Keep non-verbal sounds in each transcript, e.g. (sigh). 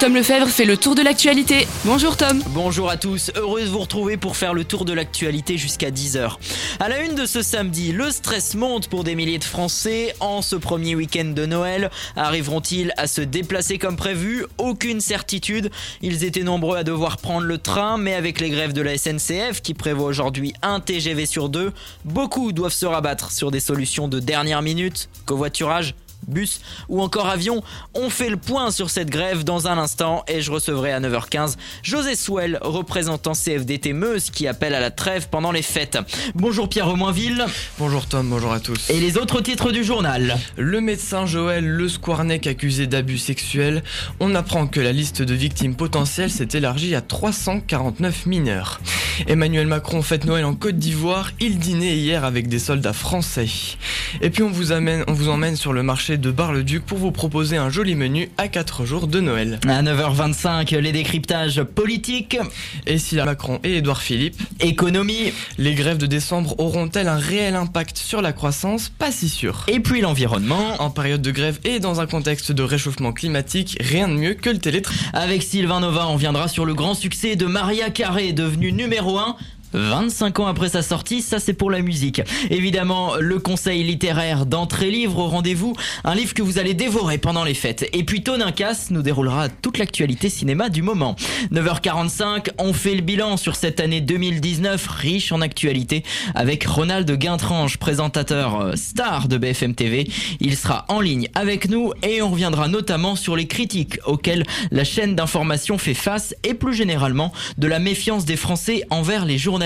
Tom Lefebvre fait le tour de l'actualité. Bonjour Tom. Bonjour à tous, heureux de vous retrouver pour faire le tour de l'actualité jusqu'à 10h. À la une de ce samedi, le stress monte pour des milliers de Français. En ce premier week-end de Noël, arriveront-ils à se déplacer comme prévu? Aucune certitude. Ils étaient nombreux à devoir prendre le train, mais avec les grèves de la SNCF qui prévoit aujourd'hui un TGV sur deux, beaucoup doivent se rabattre sur des solutions de dernière minute, covoiturage, bus ou encore avion. On fait le point sur cette grève dans un instant et je recevrai à 9h15 José Souel, représentant CFDT Meuse qui appelle à la trêve pendant les fêtes. Bonjour Pierre Romainville. Bonjour Tom, bonjour à tous. Et les autres titres du journal. Le médecin Joël Le Squarnec accusé d'abus sexuels. On apprend que la liste de victimes potentielles s'est élargie à 349 mineurs. Emmanuel Macron fête Noël en Côte d'Ivoire. Il dînait hier avec des soldats français. Et puis on vous amène, on vous emmène sur le marché de Bar-le-Duc pour vous proposer un joli menu à 4 jours de Noël. À 9h25, les décryptages politiques. Et si Macron et Édouard Philippe. Économie. Les grèves de décembre auront-elles un réel impact sur la croissance? Pas si sûr. Et puis l'environnement. En période de grève et dans un contexte de réchauffement climatique, rien de mieux que le télétravail. Avec Sylvain Nova, on viendra sur le grand succès de Maria Carré, devenue numéro 1 25 ans après sa sortie, ça c'est pour la musique. Évidemment, le conseil littéraire d'entrée livre au rendez-vous, un livre que vous allez dévorer pendant les fêtes. Et puis Tonin Casse nous déroulera toute l'actualité cinéma du moment. 9h45, on fait le bilan sur cette année 2019 riche en actualité avec Ronald Guintrange, présentateur euh, star de BFM TV. Il sera en ligne avec nous et on reviendra notamment sur les critiques auxquelles la chaîne d'information fait face et plus généralement de la méfiance des Français envers les journalistes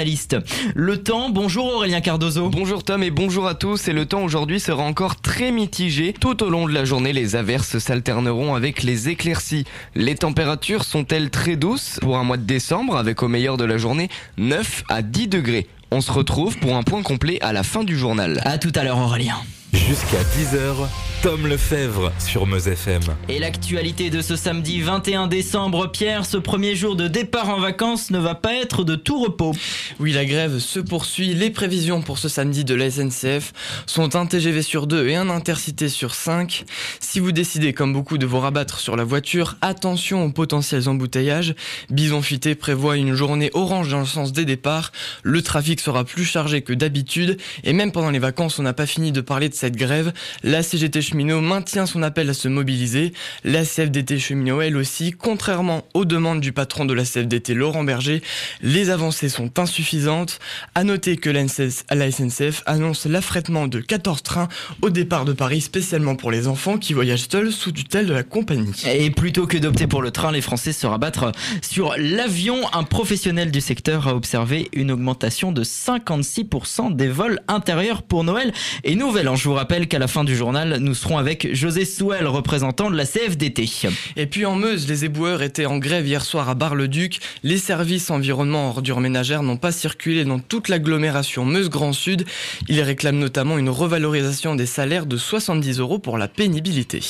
le temps, bonjour Aurélien Cardozo. Bonjour Tom et bonjour à tous. Et le temps aujourd'hui sera encore très mitigé. Tout au long de la journée, les averses s'alterneront avec les éclaircies. Les températures sont-elles très douces pour un mois de décembre avec au meilleur de la journée 9 à 10 degrés. On se retrouve pour un point complet à la fin du journal. À tout à l'heure Aurélien. Jusqu'à 10h, Tom Lefebvre sur Meuse FM. Et l'actualité de ce samedi 21 décembre, Pierre, ce premier jour de départ en vacances ne va pas être de tout repos. Oui, la grève se poursuit. Les prévisions pour ce samedi de la SNCF sont un TGV sur 2 et un intercité sur 5. Si vous décidez, comme beaucoup, de vous rabattre sur la voiture, attention aux potentiels embouteillages. Bison Futé prévoit une journée orange dans le sens des départs. Le trafic sera plus chargé que d'habitude et même pendant les vacances, on n'a pas fini de parler de cette grève. La CGT maintient son appel à se mobiliser. La CFDT cheminot, elle aussi, contrairement aux demandes du patron de la CFDT Laurent Berger, les avancées sont insuffisantes. À noter que la SNCF annonce l'affrètement de 14 trains au départ de Paris spécialement pour les enfants qui voyagent seuls sous tutelle de la compagnie. Et plutôt que d'opter pour le train, les Français se rabattent sur l'avion. Un professionnel du secteur a observé une augmentation de 56% des vols intérieurs pour Noël et Nouvel An. Je vous rappelle qu'à la fin du journal, nous serons avec José Souel, représentant de la CFDT. Et puis en Meuse, les éboueurs étaient en grève hier soir à Bar-le-Duc. Les services environnement ordures ménagères n'ont pas circulé dans toute l'agglomération Meuse-Grand Sud. Ils réclament notamment une revalorisation des salaires de 70 euros pour la pénibilité.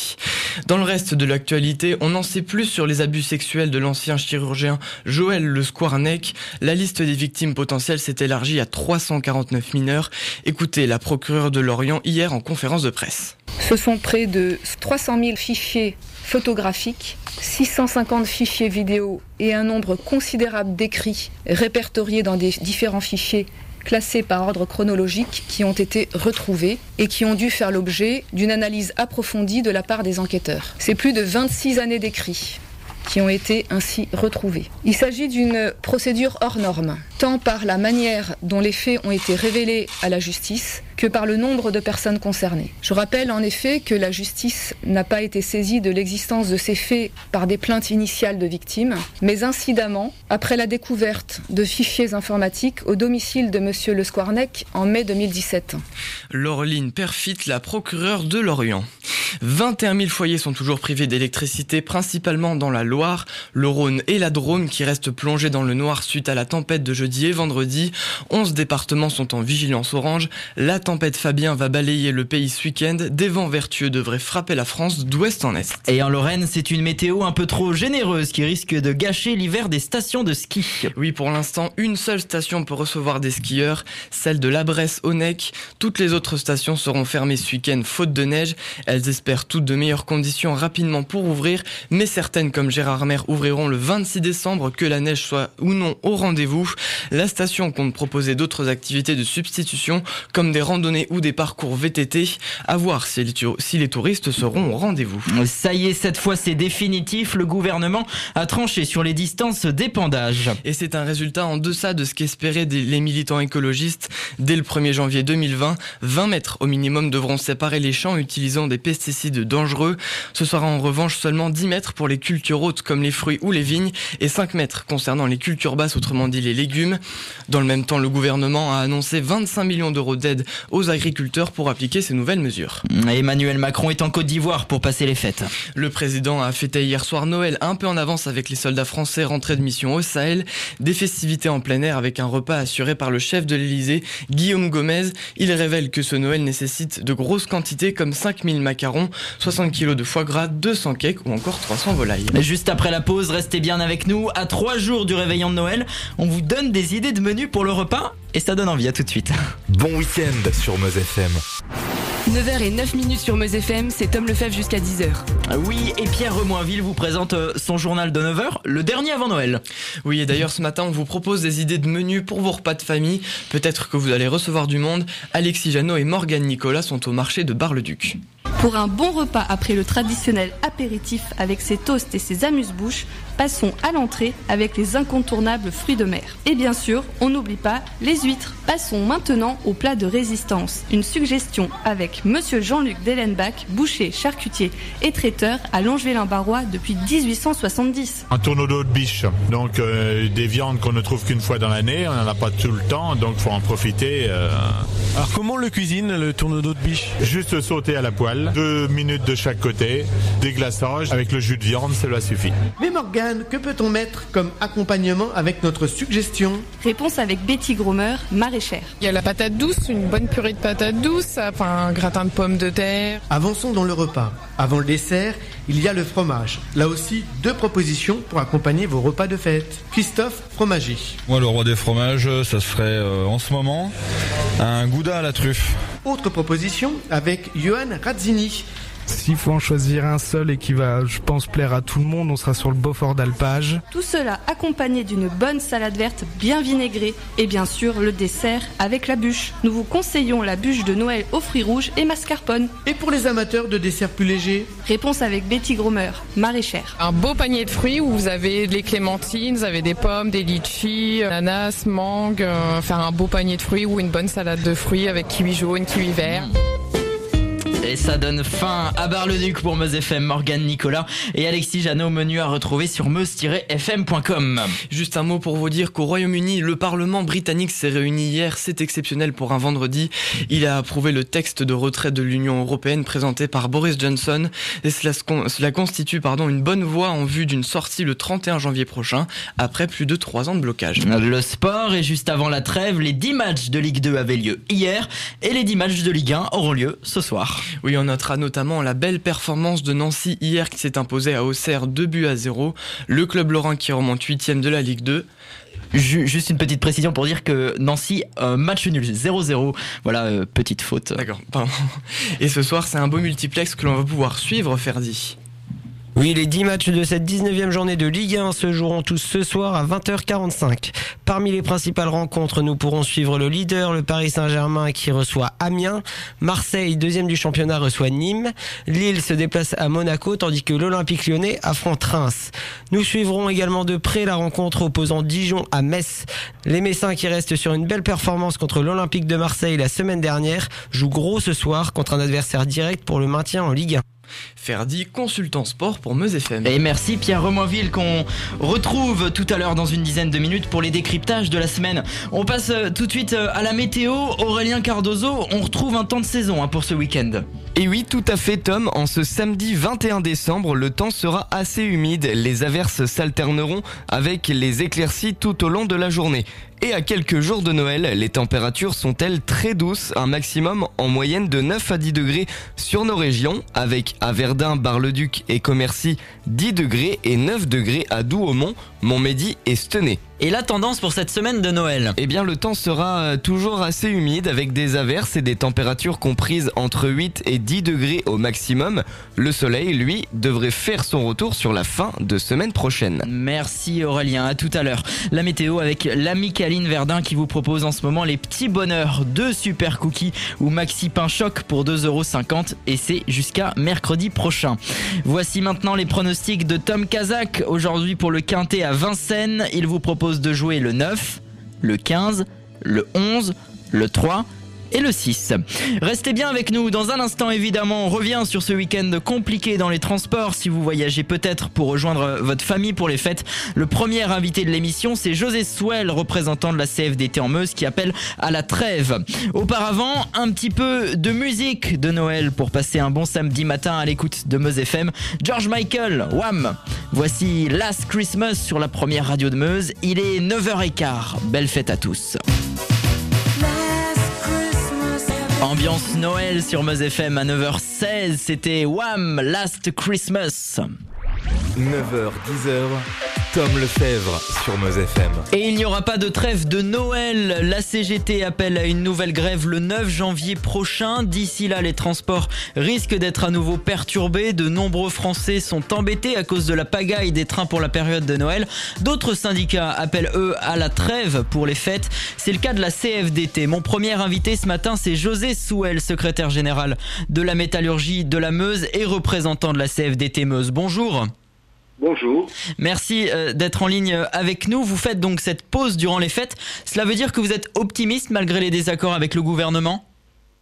Dans le reste de l'actualité, on en sait plus sur les abus sexuels de l'ancien chirurgien Joël Le Squarnec. La liste des victimes potentielles s'est élargie à 349 mineurs. Écoutez la procureure de Lorient hier en conférence de presse. Ce sont près de 300 000 fichiers photographiques, 650 fichiers vidéo et un nombre considérable d'écrits répertoriés dans des différents fichiers classés par ordre chronologique qui ont été retrouvés et qui ont dû faire l'objet d'une analyse approfondie de la part des enquêteurs. C'est plus de 26 années d'écrits qui ont été ainsi retrouvés. Il s'agit d'une procédure hors norme, tant par la manière dont les faits ont été révélés à la justice que par le nombre de personnes concernées. Je rappelle en effet que la justice n'a pas été saisie de l'existence de ces faits par des plaintes initiales de victimes, mais incidemment après la découverte de fichiers informatiques au domicile de M. Le Squarnec en mai 2017. Laureline Perfit, la procureure de Lorient. 21 000 foyers sont toujours privés d'électricité, principalement dans la Loire, le Rhône et la Drôme qui restent plongés dans le noir suite à la tempête de jeudi et vendredi. 11 départements sont en vigilance orange. La tempête Fabien va balayer le pays ce week-end. Des vents vertueux devraient frapper la France d'ouest en est. Et en Lorraine, c'est une météo un peu trop généreuse qui risque de gâcher l'hiver des stations de ski. Oui, pour l'instant, une seule station peut recevoir des skieurs, celle de La Bresse-Onec. Toutes les autres stations seront fermées ce week-end faute de neige. Elles espèrent toutes de meilleures conditions rapidement pour ouvrir, mais certaines comme Gérard Mer ouvriront le 26 décembre, que la neige soit ou non au rendez-vous. La station compte proposer d'autres activités de substitution comme des randonnées ou des parcours VTT. À voir si les, touristes seront au rendez-vous. Ça y est, cette fois c'est définitif. Le gouvernement a tranché sur les distances d'épandage. Et c'est un résultat en deçà de ce qu'espéraient les militants écologistes. Dès le 1er janvier 2020, 20 mètres au minimum devront séparer les champs utilisant des pesticides dangereux. Ce sera en revanche seulement 10 mètres pour les cultures hautes comme les fruits ou les vignes et 5 mètres concernant les cultures basses, autrement dit les légumes. Dans le même temps, le gouvernement a annoncé 25 millions d'euros d'aide aux agriculteurs pour appliquer ces nouvelles mesures. Emmanuel Macron est en Côte d'Ivoire pour passer les fêtes. Le président a fêté hier soir Noël un peu en avance avec les soldats français rentrés de mission au Sahel. Des festivités en plein air avec un repas assuré par le chef de l'Elysée, Guillaume Gomez. Il révèle que ce Noël nécessite de grosses quantités comme 5000 macarons, 60 kg de foie gras, 200 cakes ou encore 300 volailles. Mais juste après la pause, restez bien avec nous. À trois jours du réveillon de Noël, on vous donne des idées de menus pour le repas et ça donne envie. À tout de suite. Bon week-end sur Meuse. 9h et 9 minutes sur Meuse FM, c'est Tom Lefebvre jusqu'à 10h. Ah oui, et Pierre Remoinville vous présente euh, son journal de 9h, le dernier avant Noël. Oui, et d'ailleurs ce matin, on vous propose des idées de menus pour vos repas de famille. Peut-être que vous allez recevoir du monde. Alexis Janot et Morgane Nicolas sont au marché de Bar-le-Duc. Pour un bon repas après le traditionnel apéritif avec ses toasts et ses amuse-bouches, passons à l'entrée avec les incontournables fruits de mer. Et bien sûr, on n'oublie pas les huîtres. Passons maintenant au plat de résistance. Une suggestion avec Monsieur Jean-Luc Dellenbach, boucher, charcutier et traiteur à Longeville-en-Barrois depuis 1870. Un tourneau d'eau de biche, donc euh, des viandes qu'on ne trouve qu'une fois dans l'année, on n'en a pas tout le temps, donc faut en profiter. Euh. Alors comment le cuisine le tourneau d'eau de biche? Juste sauter à la poêle, deux minutes de chaque côté, déglaçage, avec le jus de viande, cela suffit. Mais Morgane, que peut-on mettre comme accompagnement avec notre suggestion? Réponse avec Betty Gromer, maraîchère. Il y a la patate douce, une bonne purée de patates douces, enfin un gratin de pommes de terre. Avançons dans le repas. Avant le dessert, il y a le fromage. Là aussi, deux propositions pour accompagner vos repas de fête. Christophe, fromager. Moi, le roi des fromages, ça serait euh, en ce moment un gouda à la truffe. Autre proposition avec Johan Razzini. S'il faut en choisir un seul et qui va, je pense, plaire à tout le monde, on sera sur le Beaufort d'Alpage. Tout cela accompagné d'une bonne salade verte bien vinaigrée et bien sûr le dessert avec la bûche. Nous vous conseillons la bûche de Noël aux fruits rouges et mascarpone. Et pour les amateurs de desserts plus légers Réponse avec Betty Gromer, maraîchère. Un beau panier de fruits où vous avez des clémentines, vous avez des pommes, des litchis, ananas, mangue, euh, faire un beau panier de fruits ou une bonne salade de fruits avec kiwi jaune, kiwi vert. Et ça donne fin à Bar-le-Duc pour Meuse FM, Morgane Nicolas et Alexis Jeannot, menu à retrouver sur meuse-fm.com. Juste un mot pour vous dire qu'au Royaume-Uni, le Parlement britannique s'est réuni hier, c'est exceptionnel pour un vendredi. Il a approuvé le texte de retrait de l'Union européenne présenté par Boris Johnson et cela, cela constitue pardon, une bonne voie en vue d'une sortie le 31 janvier prochain après plus de trois ans de blocage. Le sport et juste avant la trêve, les 10 matchs de Ligue 2 avaient lieu hier et les 10 matchs de Ligue 1 auront lieu ce soir. Oui, on notera notamment la belle performance de Nancy hier qui s'est imposée à Auxerre 2 buts à 0. Le club lorrain qui remonte 8 de la Ligue 2. Juste une petite précision pour dire que Nancy, euh, match nul 0-0. Voilà, euh, petite faute. D'accord, pardon. Et ce soir, c'est un beau multiplex que l'on va pouvoir suivre, Ferdi. Oui, les 10 matchs de cette 19e journée de Ligue 1 se joueront tous ce soir à 20h45. Parmi les principales rencontres, nous pourrons suivre le leader, le Paris Saint-Germain qui reçoit Amiens. Marseille, deuxième du championnat, reçoit Nîmes. Lille se déplace à Monaco tandis que l'Olympique lyonnais affronte Reims. Nous suivrons également de près la rencontre opposant Dijon à Metz. Les Messins qui restent sur une belle performance contre l'Olympique de Marseille la semaine dernière jouent gros ce soir contre un adversaire direct pour le maintien en Ligue 1. Ferdi, consultant sport pour Meuse FM. Et merci Pierre Remoinville qu'on retrouve tout à l'heure dans une dizaine de minutes pour les décryptages de la semaine. On passe euh, tout de suite euh, à la météo. Aurélien Cardozo, on retrouve un temps de saison hein, pour ce week-end. Et oui, tout à fait Tom, en ce samedi 21 décembre, le temps sera assez humide. Les averses s'alterneront avec les éclaircies tout au long de la journée. Et à quelques jours de Noël, les températures sont-elles très douces, un maximum en moyenne de 9 à 10 degrés sur nos régions, avec à Verdun, Bar-le-Duc et Commercy 10 degrés et 9 degrés à Douaumont, Montmédy et Stenay. Et la tendance pour cette semaine de Noël? Eh bien, le temps sera euh, toujours assez humide avec des averses et des températures comprises entre 8 et 10 degrés au maximum. Le soleil, lui, devrait faire son retour sur la fin de semaine prochaine. Merci Aurélien, à tout à l'heure. La météo avec l'ami Verdun qui vous propose en ce moment les petits bonheurs de super cookies ou maxi pain choc pour 2,50€ et c'est jusqu'à mercredi prochain. Voici maintenant les pronostics de Tom Kazak. Aujourd'hui pour le quintet à Vincennes, il vous propose de jouer le 9, le 15, le 11, le 3 et le 6. Restez bien avec nous. Dans un instant, évidemment, on revient sur ce week-end compliqué dans les transports. Si vous voyagez peut-être pour rejoindre votre famille pour les fêtes, le premier invité de l'émission, c'est José Souel, représentant de la CFDT en Meuse, qui appelle à la trêve. Auparavant, un petit peu de musique de Noël pour passer un bon samedi matin à l'écoute de Meuse FM. George Michael, Wham! Voici Last Christmas sur la première radio de Meuse. Il est 9h15. Belle fête à tous. Ambiance Noël sur Meuse FM à 9h16, c'était Wham! Last Christmas. 9h, 10h, Tom Lefebvre sur Meuse FM. Et il n'y aura pas de trêve de Noël. La CGT appelle à une nouvelle grève le 9 janvier prochain. D'ici là, les transports risquent d'être à nouveau perturbés. De nombreux Français sont embêtés à cause de la pagaille des trains pour la période de Noël. D'autres syndicats appellent eux à la trêve pour les fêtes. C'est le cas de la CFDT. Mon premier invité ce matin, c'est José Souel, secrétaire général de la métallurgie de la Meuse et représentant de la CFDT Meuse. Bonjour. Bonjour. Merci euh, d'être en ligne avec nous. Vous faites donc cette pause durant les fêtes. Cela veut dire que vous êtes optimiste malgré les désaccords avec le gouvernement?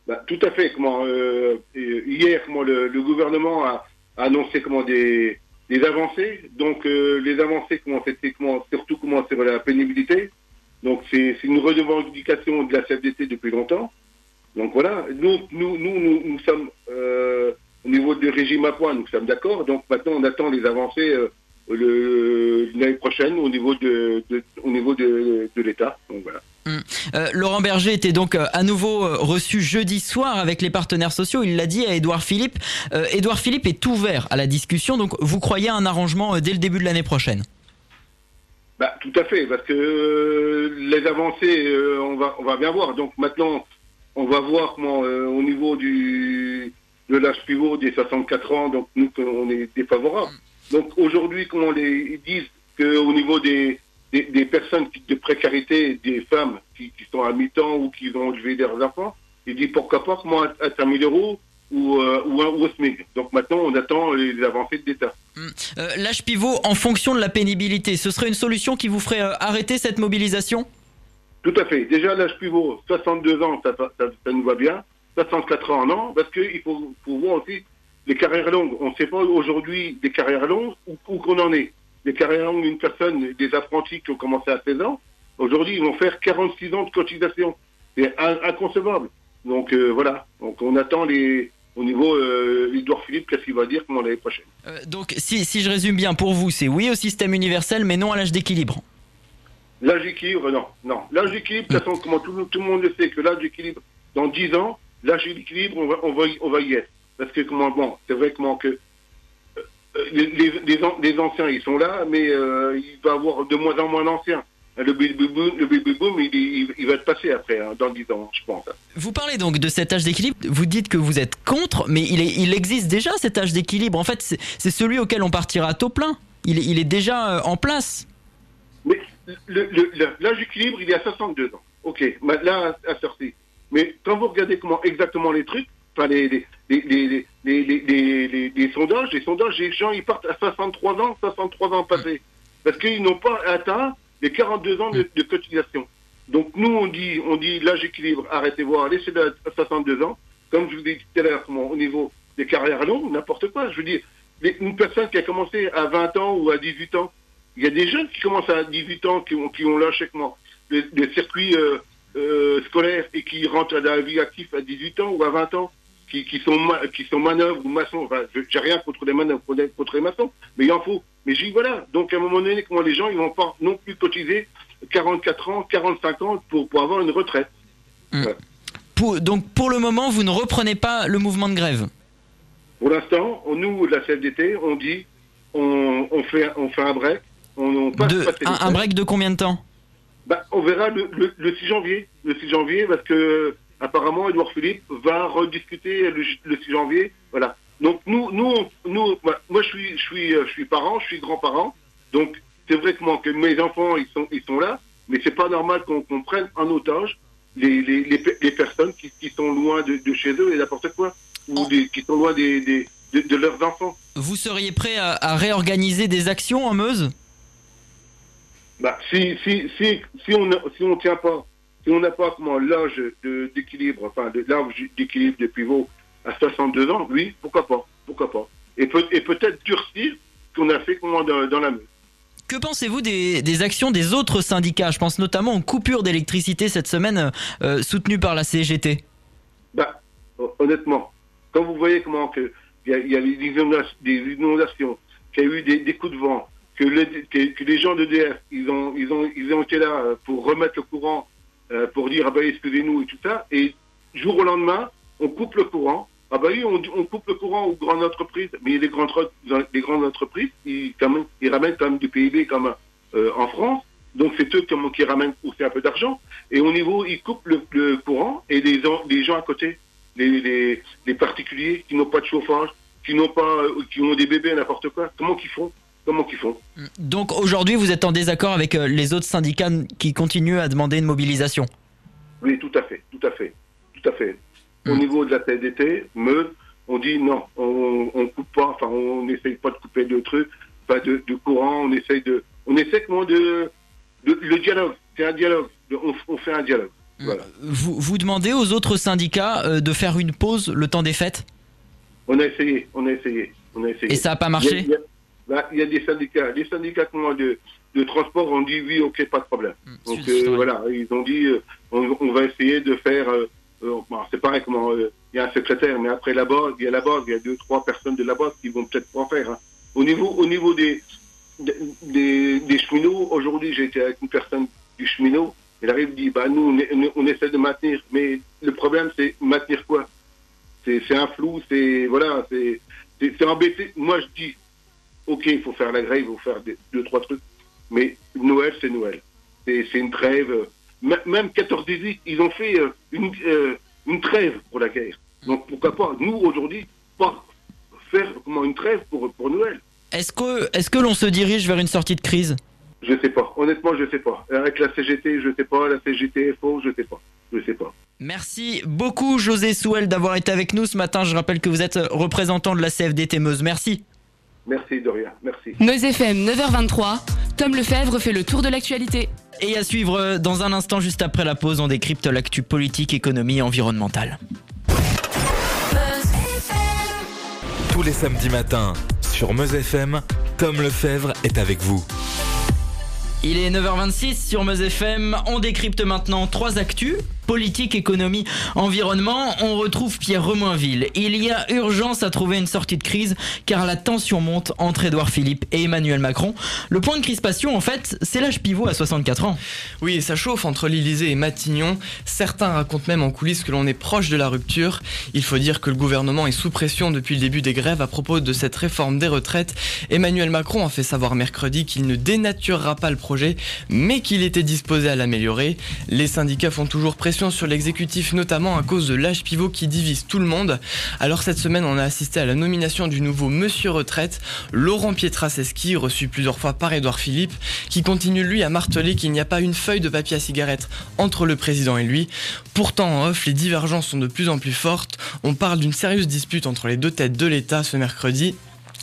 Bah, Tout à fait. Comment, euh, hier, comment, le, le, gouvernement a annoncé comment, des, des avancées. Donc, euh, les avancées, comment, c'était comment, surtout comment, sur la pénibilité. Donc, c'est une revendication de la CFDT depuis longtemps. Donc, voilà. Nous, nous, nous, nous, nous sommes régime à points, nous sommes d'accord. Donc maintenant, on attend les avancées euh, l'année prochaine au niveau de, de au niveau de, de l'État. Donc voilà. Hum. Euh, Laurent Berger était donc euh, à nouveau reçu jeudi soir avec les partenaires sociaux. Il l'a dit à Édouard Philippe. Euh, Édouard Philippe est ouvert à la discussion. Donc vous croyez à un arrangement dès le début de l'année prochaine? Bah, Tout à fait, parce que les avancées, on, va, on va bien voir. Donc maintenant, on va voir comment, au niveau du, de l'âge pivot des 64 ans, donc nous, on est défavorable. Donc aujourd'hui, comme on les ils disent qu'au niveau des, des, des, personnes de précarité, des femmes qui, qui sont à mi-temps ou qui vont élever leurs enfants, ils disent pourquoi pas comment à 5 000 euros ou, euh, ou, un, ou au SMIC. Donc maintenant, on attend les avancées de l'État. Euh, L'âge pivot en fonction de la pénibilité, ce serait une solution qui vous ferait euh, arrêter cette mobilisation? Tout à fait. Déjà, l'âge pivot, 62 ans, ça, ça, ça nous va bien. 64 ans, non, parce qu'il faut, faut voir aussi les carrières longues. On ne sait pas aujourd'hui des carrières longues où, où qu'on en est. Les carrières longues d'une personne, des apprentis qui ont commencé à 16 ans, aujourd'hui, ils vont faire 46 ans de cotisation. C'est inconcevable. Donc euh, voilà. Donc on attend les, au niveau euh, Edouard Philippe, qu'est-ce qu'il va dire comment l'année prochaine? Euh, donc si, si je résume bien, pour vous, c'est oui au système universel, mais non à l'âge d'équilibre. L'âge d'équilibre, non. Non. L'âge d'équilibre, de toute façon, comment tout, tout le monde le sait, que l'âge d'équilibre, dans 10 ans, l'âge d'équilibre, on va, on, va, on va y être. Parce que, comment, bon, c'est vrai que euh, les, les, les, anciens, ils sont là, mais euh, il va y avoir de moins en moins d'anciens. Le baby boom, le baby boom il, il, il, va se passer après, hein, dans 10 ans, je pense. Vous parlez donc de cet âge d'équilibre. Vous dites que vous êtes contre, mais il, est, il existe déjà cet âge d'équilibre. En fait, c'est celui auquel on partira à taux plein. Il, il est déjà euh, en place. Mais l'âge d'équilibre, il est à 62 ans. Ok, là, à sortie. Mais quand vous regardez comment exactement les trucs, enfin les, les, les, les, les, sondages, les sondages, les gens ils partent à 63 ans, 63 ans passés. Parce qu'ils n'ont pas atteint les 42 ans de, de, cotisation. Donc nous on dit on dit l'âge d'équilibre, arrêtez voir, laissez-le à 62 ans. Comme je vous ai dit tout à l'heure, au niveau des carrières longues, n'importe quoi. Je veux dire, une personne qui a commencé à 20 ans ou à 18 ans, il y a des jeunes qui commencent à 18 ans qui ont, qui ont lâché comment, le, le circuit euh, euh, scolaires et qui rentrent dans la vie active à 18 ans ou à 20 ans, qui, qui sont qui sont manœuvres ou maçons. Enfin, j'ai rien contre les manœuvres, contre les maçons, mais il en faut. Mais j'y voilà. Donc à un moment donné, comment les gens ils vont pas non plus cotiser 44 ans, 45 ans pour, pour avoir une retraite. Ouais. Pour- donc pour le moment, vous ne reprenez pas le mouvement de grève? Pour l'instant, nous, de la CFDT, on dit on, on, fait, on fait un break. On, on passe De- passer les un, break de combien de temps? Bah, on verra le, le, le 6 janvier. Le 6 janvier, parce que apparemment, Edouard Philippe va rediscuter le, le 6 janvier. Voilà. Donc nous, nous, nous, bah, moi, je suis, je suis, euh, je suis parent, je suis grand-parent. Donc c'est vrai que, moi, que mes enfants, ils sont, ils sont là, mais c'est pas normal qu'on prenne en otage les, les, les personnes qui, qui sont loin de, de chez eux et n'importe quoi, ou des, qui sont loin des, des, de, de leurs enfants. Vous seriez prêt à, à réorganiser des actions en Meuse? Bah, si, si, si, si on ne si on tient pas, si on n'a pas comment l'âge d'équilibre, enfin de l'âge d'équilibre de pivot à 62 ans, oui, pourquoi pas, pourquoi pas. Et, peut, et peut-être durcir ce qu'on a fait comment dans, dans la Meuse. Que pensez-vous des, des actions des autres syndicats? Je pense notamment aux coupures d'électricité cette semaine euh, soutenues par la CGT. Bah, hon- honnêtement, quand vous voyez comment que il y a, il y a des, inondations, des inondations, qu'il y a eu des, des coups de vent, que, le- que, que les gens d'EDF, ils ont, ils ont, ils ont été là euh, pour remettre le courant, euh, pour dire ah ben excusez-nous et tout ça, et jour au lendemain, on coupe le courant. Ah ben oui, on, coupe le courant aux grandes entreprises, mais les grandes, entreprises, ils, quand même, ils ramènent quand même du PIB comme euh, en France. Donc c'est eux comme, qui ramènent aussi un peu d'argent. Et au niveau, ils coupent le, courant et les, les gens à côté, les, les, particuliers qui n'ont pas de chauffage, qui n'ont pas, qui ont des bébés, n'importe quoi, comment qu'ils font Comment qu'ils font Donc aujourd'hui, vous êtes en désaccord avec euh, les autres syndicats qui continuent à demander une mobilisation Oui, tout à fait, tout à fait, tout à fait. Au niveau de la CDT, Meuse, on dit non, on, on coupe pas, enfin on n'essaye pas de couper de trucs, pas de, de courant, on essaye de, on essaie comment de, de le dialogue, c'est un dialogue, on, on fait un dialogue. Voilà. vous, vous demandez aux autres syndicats euh, de faire une pause le temps des fêtes On a essayé, on a essayé, on a essayé. Et ça a pas marché Il y a, il y a- bah, il y a des syndicats, des syndicats de, de transport ont dit oui, ok, pas de problème. Donc euh, voilà, ils ont dit euh, on, on va essayer de faire. euh, bon, c'est pareil comment il y a un secrétaire, mais après là-bas, il y a là-bas, il y a deux, trois personnes de là-bas qui vont peut-être pas en faire. hein. Au niveau, au niveau des des, cheminots, aujourd'hui, j'ai été avec une personne du cheminot. Elle arrive et dit bah nous on, essaie de maintenir, mais le problème c'est maintenir quoi? C'est c'est un flou, c'est voilà, c'est c'est embêté. Moi je dis ok, il faut faire la grève, il faut faire des- deux trois trucs, mais Noël c'est Noël, c'est une trêve. euh, Même 14-18, ils ont fait euh, une euh, une trêve pour la guerre. Donc pourquoi pas nous aujourd'hui pas faire comment une trêve pour pour Noël Est-ce que, est que l'on se dirige vers une sortie de crise? Je sais pas. Honnêtement, je sais pas. Avec la CGT, je sais pas. La CGTFO, je sais pas. Je sais pas. Merci beaucoup José Souel d'avoir été avec nous ce matin. Je rappelle que vous êtes représentant de la CFDT Meuse. Merci. Merci de rien. Merci. Meuse FM 9h23, Tom Lefebvre fait le tour de l'actualité. Et à suivre euh, dans un instant, juste après la pause, on décrypte l'actu politique, économie et environnementale. Tous les samedis matins, sur Meuse FM, Tom Lefebvre est avec vous. Il est 9h26 sur Meuse FM. On décrypte maintenant trois actus. Politique, économie, environnement. On retrouve Pierre Remoinville. Il y a urgence à trouver une sortie de crise car la tension monte entre Édouard Philippe et Emmanuel Macron. Le point de crispation, en fait, c'est l'âge pivot à 64 ans. Oui, et ça chauffe entre l'Elysée et Matignon. Certains racontent même en coulisses que l'on est proche de la rupture. Il faut dire que le gouvernement est sous pression depuis le début des grèves à propos de cette réforme des retraites. Emmanuel Macron a fait savoir mercredi qu'il ne dénaturera pas le projet, mais qu'il était disposé à l'améliorer. Les syndicats font toujours pression sur l'exécutif, notamment à cause de l'âge pivot qui divise tout le monde. Alors cette semaine, on a assisté à la nomination du nouveau Monsieur Retraite, Laurent Pietraszewski, reçu plusieurs fois par Édouard Philippe, qui continue lui à marteler qu'il n'y a pas une feuille de papier à cigarette entre le président et lui. Pourtant, en off, les divergences sont de plus en plus fortes. On parle d'une sérieuse dispute entre les deux têtes de l'État ce mercredi.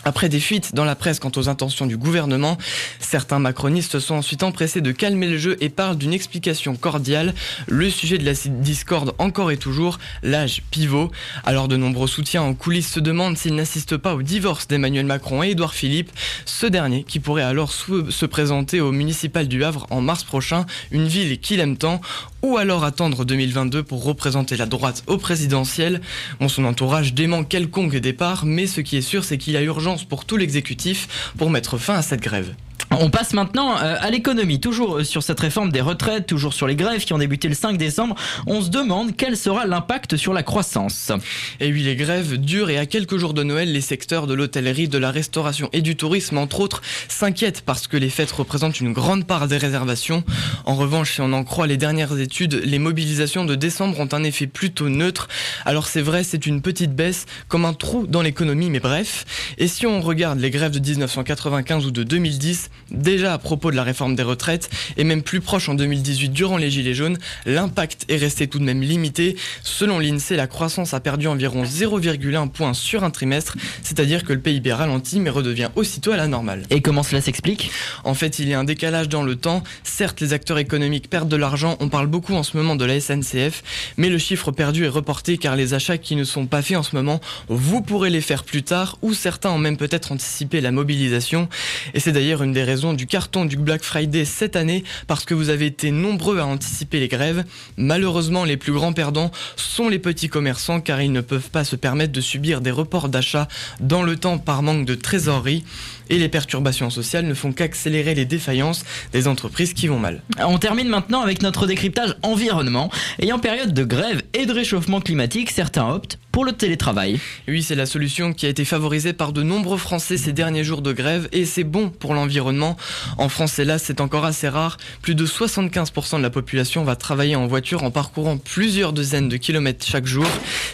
Après des fuites dans la presse quant aux intentions du gouvernement, certains macronistes sont ensuite empressés de calmer le jeu et parlent d'une explication cordiale. Le sujet de la discorde encore et toujours, l'âge pivot. Alors de nombreux soutiens en coulisses se demandent s'ils n'assistent pas au divorce d'Emmanuel Macron et Édouard Philippe, ce dernier qui pourrait alors se présenter au municipal du Havre en mars prochain, une ville qu'il aime tant, ou alors attendre 2022 pour représenter la droite au présidentiel? Son entourage dément quelconque départ, mais ce qui est sûr, c'est qu'il a urgence pour tout l'exécutif pour mettre fin à cette grève. On passe maintenant euh, à l'économie. Toujours euh, sur cette réforme des retraites, toujours sur les grèves qui ont débuté le 5 décembre, on se demande quel sera l'impact sur la croissance. Et oui, les grèves durent et à quelques jours de Noël, les secteurs de l'hôtellerie, de la restauration et du tourisme, entre autres, s'inquiètent parce que les fêtes représentent une grande part des réservations. En revanche, si on en croit les dernières études, les mobilisations de décembre ont un effet plutôt neutre. Alors c'est vrai, c'est une petite baisse, comme un trou dans l'économie, mais bref. Et si on regarde les grèves de 1995 ou de 2010, Déjà à propos de la réforme des retraites, et même plus proche en 2018 durant les Gilets jaunes, l'impact est resté tout de même limité. Selon l'INSEE, la croissance a perdu environ 0,1 point sur un trimestre, c'est-à-dire que le PIB ralentit mais redevient aussitôt à la normale. Et comment cela s'explique? En fait, il y a un décalage dans le temps. Certes, les acteurs économiques perdent de l'argent, on parle beaucoup en ce moment de la SNCF, mais le chiffre perdu est reporté car les achats qui ne sont pas faits en ce moment, vous pourrez les faire plus tard, ou certains ont même peut-être anticipé la mobilisation. Et c'est d'ailleurs une des raison du carton du Black Friday cette année parce que vous avez été nombreux à anticiper les grèves. Malheureusement, les plus grands perdants sont les petits commerçants car ils ne peuvent pas se permettre de subir des reports d'achat dans le temps par manque de trésorerie et les perturbations sociales ne font qu'accélérer les défaillances des entreprises qui vont mal. On termine maintenant avec notre décryptage environnement. Et en période de grève et de réchauffement climatique, certains optent pour le télétravail. Oui, c'est la solution qui a été favorisée par de nombreux Français ces derniers jours de grève et c'est bon pour l'environnement. En France, hélas, c'est encore assez rare. Plus de 75% de la population va travailler en voiture en parcourant plusieurs dizaines de kilomètres chaque jour.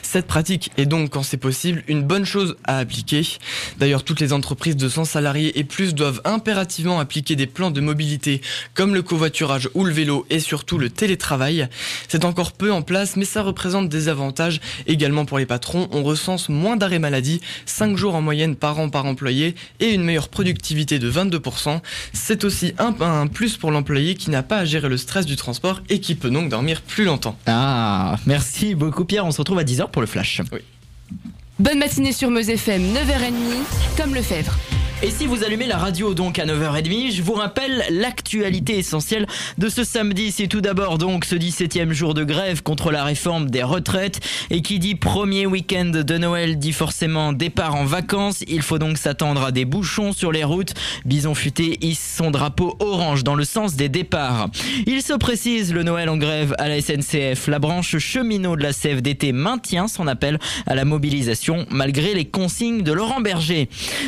Cette pratique est donc, quand c'est possible, une bonne chose à appliquer. D'ailleurs, toutes les entreprises de 100 salariés et plus doivent impérativement appliquer des plans de mobilité comme le covoiturage ou le vélo et surtout le télétravail. C'est encore peu en place mais ça représente des avantages également pour les patrons. On recense moins d'arrêts maladie, 5 jours en moyenne par an par employé et une meilleure productivité de 22%. C'est aussi un, un plus pour l'employé qui n'a pas à gérer le stress du transport et qui peut donc dormir plus longtemps. Ah, merci beaucoup Pierre, on se retrouve à 10h pour le flash. Oui. Bonne matinée sur Meuse FM, 9h30, comme le Fèvre. Et si vous allumez la radio donc à 9h30, je vous rappelle l'actualité essentielle de ce samedi. C'est tout d'abord donc ce 17e jour de grève contre la réforme des retraites. Et qui dit premier week-end de Noël dit forcément départ en vacances. Il faut donc s'attendre à des bouchons sur les routes. Bison Futé hisse son drapeau orange dans le sens des départs. Il se précise le Noël en grève à la SNCF. La branche cheminot de la CFDT maintient son appel à la mobilisation malgré les consignes de Laurent Berger.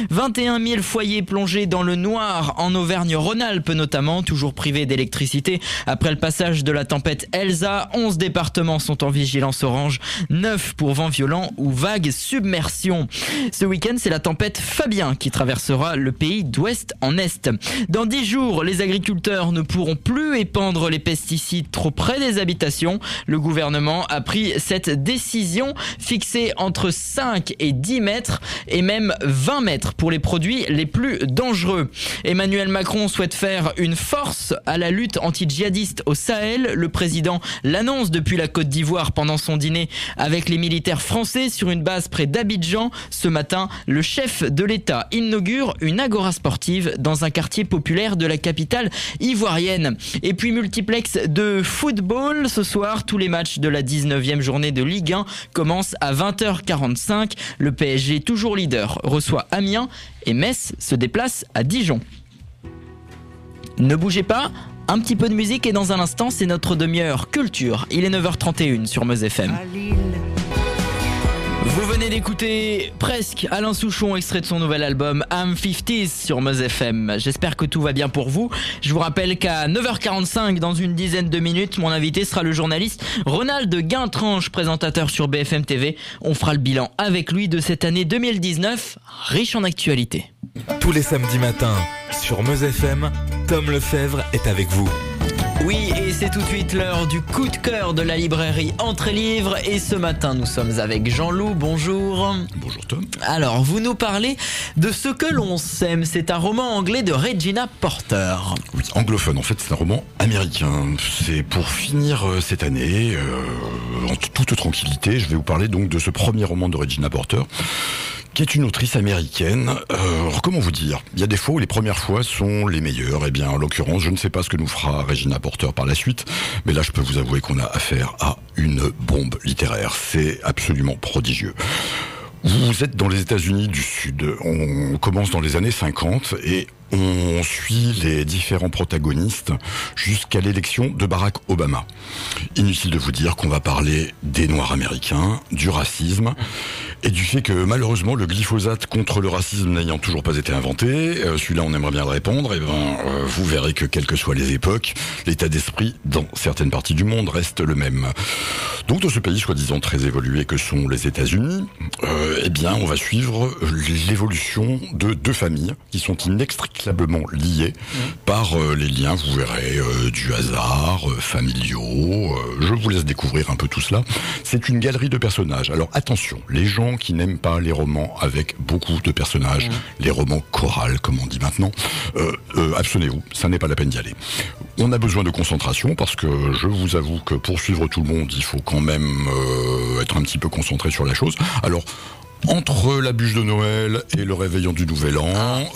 21 000 foyers plongés dans le noir en Auvergne-Rhône-Alpes notamment, toujours privés d'électricité après le passage de la tempête Elsa. 11 départements sont en vigilance orange, 9 pour vent violent ou vague submersion. Ce week-end, c'est la tempête Fabien qui traversera le pays d'ouest en est. Dans 10 jours, les agriculteurs ne pourront plus épandre les pesticides trop près des habitations. Le gouvernement a pris cette décision fixée entre 5 et 10 mètres et même 20 mètres pour les produits les plus dangereux. Emmanuel Macron souhaite faire une force à la lutte anti-djihadiste au Sahel. Le président l'annonce depuis la Côte d'Ivoire pendant son dîner avec les militaires français sur une base près d'Abidjan. Ce matin, le chef de l'État inaugure une agora sportive dans un quartier populaire de la capitale ivoirienne. Et puis multiplex de football ce soir, tous les matchs de la 19e journée de Ligue 1 commencent à 20h45. Le PSG, toujours leader, reçoit Amiens et Metz se déplace à Dijon. Ne bougez pas, un petit peu de musique et dans un instant, c'est notre demi-heure culture. Il est 9h31 sur Meuse FM. Vous venez d'écouter presque Alain Souchon, extrait de son nouvel album I'm 50s sur Meuse FM. J'espère que tout va bien pour vous. Je vous rappelle qu'à 9h45, dans une dizaine de minutes, mon invité sera le journaliste Ronald Guintranche, présentateur sur BFM TV. On fera le bilan avec lui de cette année 2019, riche en actualité. Tous les samedis matins, sur Meuse FM, Tom Lefebvre est avec vous. Oui, et c'est tout de suite l'heure du coup de cœur de la librairie Entrée Livre. Et ce matin, nous sommes avec Jean-Loup. Bonjour. Bonjour Tom. Alors, vous nous parlez de Ce que l'on sème. C'est un roman anglais de Regina Porter. Oui, anglophone. En fait, c'est un roman américain. C'est pour finir euh, cette année, euh, en toute tranquillité, je vais vous parler donc de ce premier roman de Regina Porter qui est une autrice américaine. Euh, comment vous dire? Il y a des fois où les premières fois sont les meilleures. Eh bien, en l'occurrence, je ne sais pas ce que nous fera Regina Porter par la suite, mais là, je peux vous avouer qu'on a affaire à une bombe littéraire. C'est absolument prodigieux. Vous êtes dans les États-Unis du Sud. On commence dans les années 50 et on suit les différents protagonistes jusqu'à l'élection de Barack Obama. Inutile de vous dire qu'on va parler des Noirs américains, du racisme et du fait que malheureusement le glyphosate contre le racisme n'ayant toujours pas été inventé, euh, celui-là on aimerait bien le répondre, et ben euh, vous verrez que quelles que soient les époques, l'état d'esprit dans certaines parties du monde reste le même. Donc dans ce pays soi-disant très évolué que sont les États-Unis, euh, eh bien on va suivre l'évolution de deux familles qui sont inextricablement liées par euh, les liens, vous verrez, euh, du hasard, euh, familiaux. je vous laisse découvrir un peu tout cela. C'est une galerie de personnages. Alors attention, les gens qui n'aiment pas les romans avec beaucoup de personnages, les romans chorales comme on dit maintenant, abstenez-vous, ça n'est pas la peine d'y aller. On a besoin de concentration parce que je vous avoue que pour suivre tout le monde, il faut quand même être un petit peu concentré sur la chose. Alors, entre la bûche de Noël et le réveillon du Nouvel An,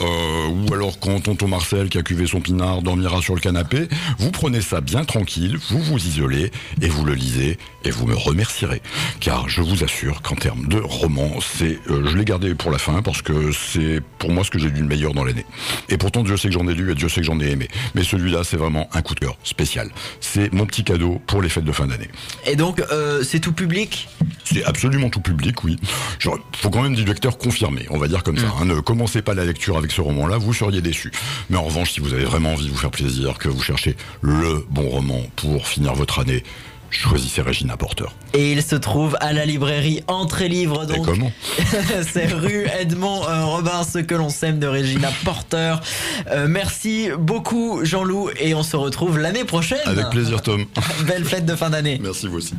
euh, ou alors quand tonton Marcel qui a cuvé son pinard dormira sur le canapé, vous prenez ça bien tranquille, vous vous isolez et vous le lisez et vous me remercierez. Car je vous assure qu'en termes de roman, c'est, euh, je l'ai gardé pour la fin parce que c'est pour moi ce que j'ai lu de meilleur dans l'année. Et pourtant Dieu sait que j'en ai lu et Dieu sait que j'en ai aimé. Mais celui-là c'est vraiment un coup de cœur spécial. C'est mon petit cadeau pour les fêtes de fin d'année. Et donc, euh, c'est tout public? C'est absolument tout public, oui. Genre, faut quand même des lecteurs confirmés, on va dire comme ça. hein. Ne commencez pas la lecture avec ce roman-là, vous seriez déçus. Mais en revanche, si vous avez vraiment envie de vous faire plaisir, que vous cherchez le bon roman pour finir votre année, choisissez Regina Porter. Et il se trouve à la librairie Entrée Livre. Donc, comment? (laughs) C'est rue Edmond euh, Robin, ce que l'on sème de Regina Porter. Euh, merci beaucoup Jean-Loup et on se retrouve l'année prochaine. Avec plaisir, Tom. (laughs) Belle fête de fin d'année. Merci vous aussi.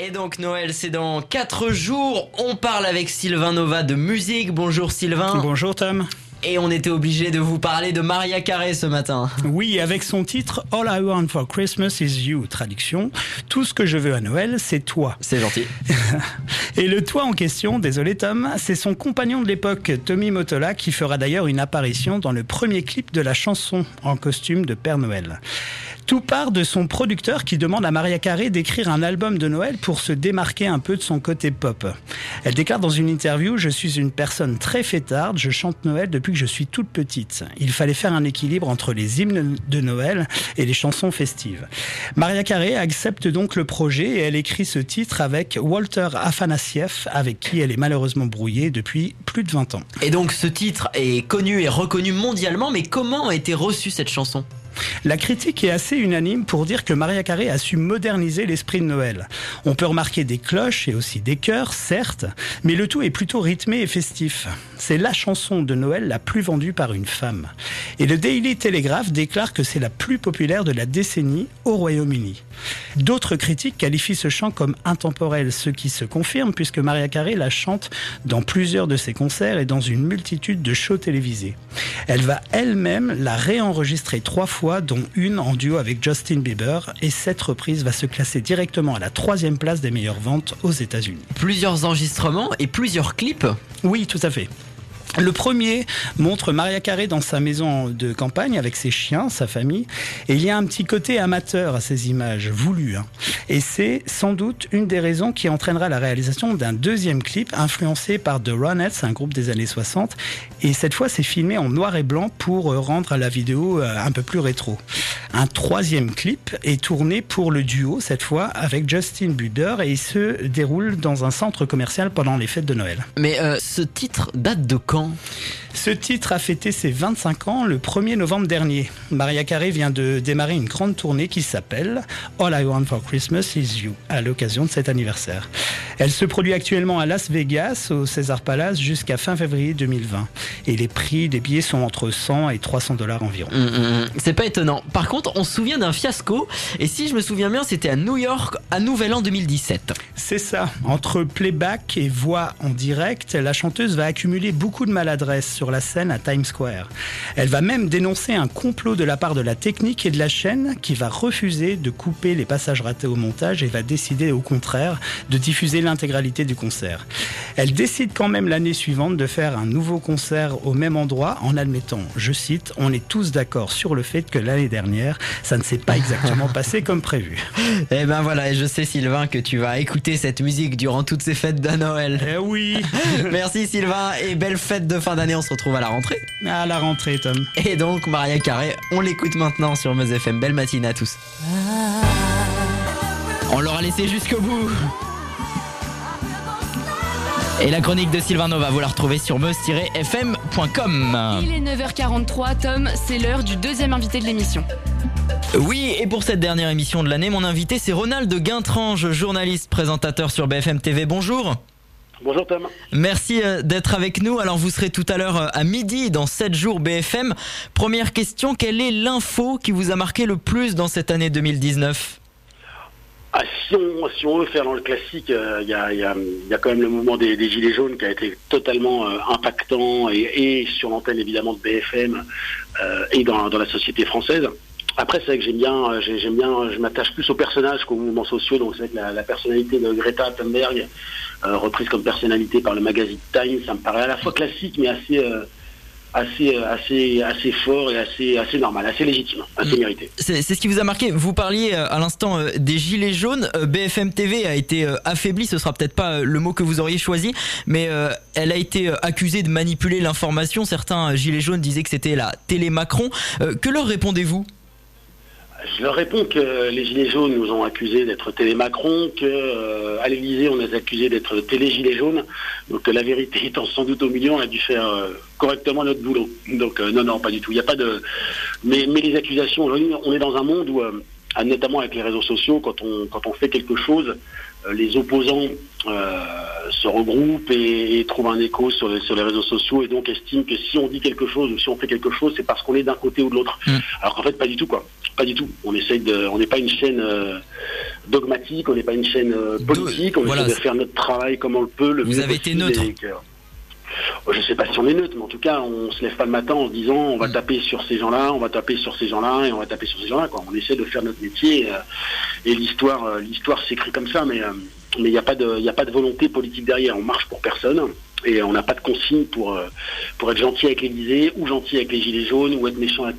Et donc Noël, c'est dans 4 jours. On parle avec Sylvain Nova de musique. Bonjour Sylvain. Bonjour Tom. Et on était obligé de vous parler de Maria Carré ce matin. Oui, avec son titre All I Want for Christmas is You, traduction, tout ce que je veux à Noël, c'est toi. C'est gentil. (laughs) Et le toi en question, désolé Tom, c'est son compagnon de l'époque, Tommy Motola, qui fera d'ailleurs une apparition dans le premier clip de la chanson en costume de Père Noël. Tout part de son producteur qui demande à Maria Carré d'écrire un album de Noël pour se démarquer un peu de son côté pop. Elle déclare dans une interview Je suis une personne très fêtarde, je chante Noël depuis que je suis toute petite. Il fallait faire un équilibre entre les hymnes de Noël et les chansons festives. Maria Carré accepte donc le projet et elle écrit ce titre avec Walter Afanasieff, avec qui elle est malheureusement brouillée depuis plus de 20 ans. Et donc ce titre est connu et reconnu mondialement, mais comment a été reçue cette chanson? La critique est assez unanime pour dire que Maria Carré a su moderniser l'esprit de Noël. On peut remarquer des cloches et aussi des chœurs, certes, mais le tout est plutôt rythmé et festif. C'est la chanson de Noël la plus vendue par une femme. Et le Daily Telegraph déclare que c'est la plus populaire de la décennie au Royaume-Uni. D'autres critiques qualifient ce chant comme intemporel, ce qui se confirme puisque Maria Carré la chante dans plusieurs de ses concerts et dans une multitude de shows télévisés. Elle va elle-même la réenregistrer trois fois, dont une en duo avec Justin Bieber, et cette reprise va se classer directement à la troisième place des meilleures ventes aux États-Unis. Plusieurs enregistrements et plusieurs clips Oui, tout à fait. Le premier montre Maria Carré dans sa maison de campagne avec ses chiens, sa famille, et il y a un petit côté amateur à ces images, voulu. hein. Et c'est sans doute une des raisons qui entraînera la réalisation d'un deuxième clip influencé par The Ronettes, un groupe des années 60, et cette fois c'est filmé en noir et blanc pour euh, rendre la vidéo euh, un peu plus rétro. Un troisième clip est tourné pour le duo, cette fois avec Justin Bieber, et il se déroule dans un centre commercial pendant les fêtes de Noël. Mais euh, ce titre date de quand? Ce titre a fêté ses 25 ans le 1er novembre dernier. Maria Carey vient de démarrer une grande tournée qui s'appelle All I Want for Christmas is You à l'occasion de cet anniversaire. Elle se produit actuellement à Las Vegas au César Palace jusqu'à fin février 2020 et les prix des billets sont entre 100 et 300 dollars environ. Hum, hum, hum. C'est pas étonnant. Par contre, on se souvient d'un fiasco, et si je me souviens bien, c'était à New York à Nouvel An 2017. C'est ça. Entre playback et voix en direct, la chanteuse va accumuler beaucoup de maladresse sur la scène à Times Square. Elle va même dénoncer un complot de la part de la technique et de la chaîne qui va refuser de couper les passages ratés au montage et va décider au contraire de diffuser l'intégralité du concert. Elle décide quand même l'année suivante de faire un nouveau concert au même endroit en admettant, je cite, on est tous d'accord sur le fait que l'année dernière, ça ne s'est pas exactement (laughs) passé comme prévu. Eh ben voilà, je sais Sylvain que tu vas écouter cette musique durant toutes ces fêtes de Noël. Eh oui (laughs) Merci Sylvain et belle fête de fin d'année, on se retrouve à la rentrée. À la rentrée Tom. Et donc Maria Carré, on l'écoute maintenant sur Meuse FM. Belle matinée à tous. On l'aura laissé jusqu'au bout. Et la chronique de Sylvain Nova, vous la retrouvez sur meuse-fm.com. Il est 9h43, Tom, c'est l'heure du deuxième invité de l'émission. Oui, et pour cette dernière émission de l'année, mon invité c'est Ronald Guintrange, journaliste, présentateur sur BFM TV. Bonjour. Bonjour Tom. Merci euh, d'être avec nous. Alors vous serez tout à l'heure euh, à midi dans 7 jours BFM. Première question, quelle est l'info qui vous a marqué le plus dans cette année 2019 ah, si, on, si on veut faire dans le classique, euh, il y, a, y, a, y, a, quand même le mouvement des, des, Gilets jaunes qui a été totalement euh, impactant et, et, sur l'antenne évidemment de BFM euh, et dans, dans, la société française. Après, c'est vrai que j'aime bien, j'aime bien, je m'attache plus aux personnages qu'aux mouvements sociaux. Donc, c'est vrai que la, la, personnalité de Greta Thunberg, reprise comme personnalité par le magazine Time, ça me paraît à la fois classique mais assez assez, assez, assez fort et assez, assez normal, assez légitime, assez Mm. mérité. C'est ce qui vous a marqué. Vous parliez euh, à l'instant euh, des gilets jaunes. Euh, BFM TV a été euh, affaiblie. Ce sera peut-être pas euh, le mot que vous auriez choisi, mais euh, elle a été euh, accusée de manipuler l'information. Certains euh, gilets jaunes disaient que c'était la télé Macron. Euh, que leur répondez-vous? Je leur réponds que les Gilets jaunes nous ont accusés d'être télé-Macron, que euh, l'Élysée on a accusés d'être télé-Gilets jaunes. Donc euh, la vérité (laughs) étant sans doute au milieu, on a dû faire euh, correctement notre boulot. Donc euh, non, non, pas du tout. Il n'y a pas de. Mais, mais les accusations, on est dans un monde où, notamment avec les réseaux sociaux, quand on quand on fait quelque chose, les opposants euh, se regroupent et, et trouvent un écho sur les, sur les réseaux sociaux et donc estiment que si on dit quelque chose ou si on fait quelque chose, c'est parce qu'on est d'un côté ou de l'autre. Alors qu'en fait, pas du tout, quoi. Pas du tout. On essaye de, on n'est pas une chaîne euh, dogmatique, on n'est pas une chaîne euh, politique, on voilà, essaie de faire notre travail comme on le peut. Le Vous mieux avez été neutre. Je sais pas si on est neutre, mais en tout cas, on se lève pas le matin en se disant on Mm. va taper sur ces gens-là, on va taper sur ces gens-là et on va taper sur ces gens-là. Quoi. On essaie de faire notre métier euh, et l'histoire, euh, l'histoire s'écrit comme ça, mais euh, mais il n'y a pas de, il y a pas de volonté politique derrière. On marche pour personne et on n'a pas de consigne pour pour être gentil avec l'Élysée ou gentil avec les gilets jaunes ou être méchant avec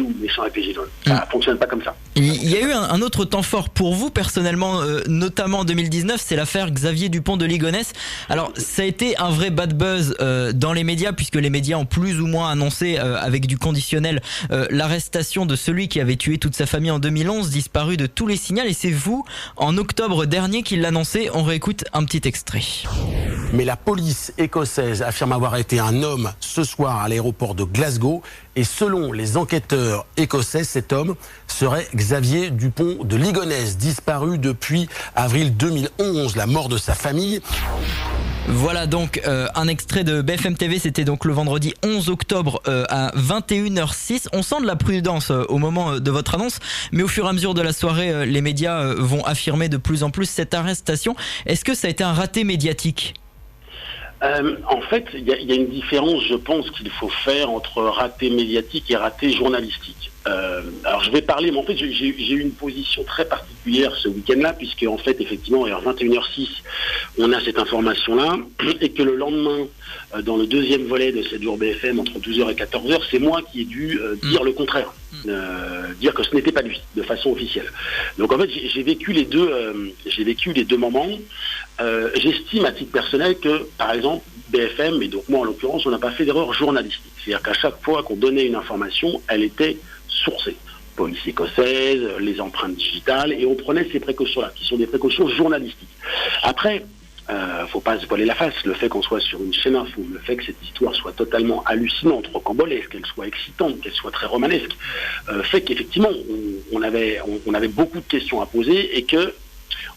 ou méchant avec les gilets jaunes. Ça fonctionne pas comme ça. Il il y a eu un, un autre temps fort pour vous personnellement, euh, notamment en 2019, c'est l'affaire Xavier Dupont de Ligonnès. Alors ça a été un vrai bad buzz euh, dans les médias puisque les médias ont plus ou moins annoncé euh, avec du conditionnel euh, l'arrestation de celui qui avait tué toute sa famille en 2011, disparu de tous les signaux et c'est vous en octobre dernier qui l'annoncez. On réécoute un petit extrait. Mais la police écossaise affirme avoir été un homme ce soir à l'aéroport de Glasgow. Et selon les enquêteurs écossais, cet homme serait Xavier Dupont de Ligonnès, disparu depuis avril 2011. La mort de sa famille. Voilà donc euh, un extrait de BFM TV, c'était donc le vendredi 11 octobre euh, à 21h06. On sent de la prudence euh, au moment de votre annonce, mais au fur et à mesure de la soirée, les médias vont affirmer de plus en plus cette arrestation. Est-ce que ça a été un raté médiatique? Euh, en fait, il y, y a une différence, je pense, qu'il faut faire entre raté médiatique et raté journalistique. Euh, alors, je vais parler, mais en fait, j'ai eu une position très particulière ce week-end-là, puisque, en fait, effectivement, vers 21h06, on a cette information-là, et que le lendemain, euh, dans le deuxième volet de cette jour BFM, entre 12h et 14h, c'est moi qui ai dû euh, dire le contraire, euh, dire que ce n'était pas lui, de façon officielle. Donc, en fait, j'ai j'ai vécu les deux, euh, j'ai vécu les deux moments. Euh, J'estime à titre personnel que, par exemple, BFM, et donc moi en l'occurrence, on n'a pas fait d'erreur journalistique. C'est-à-dire qu'à chaque fois qu'on donnait une information, elle était sourcée. Police écossaise, les empreintes digitales, et on prenait ces précautions-là, qui sont des précautions journalistiques. Après, euh, faut pas se voiler la face. Le fait qu'on soit sur une chaîne info, le fait que cette histoire soit totalement hallucinante, rocambolesque, qu'elle soit excitante, qu'elle soit très romanesque, euh, fait qu'effectivement, on, avait, on avait beaucoup de questions à poser et que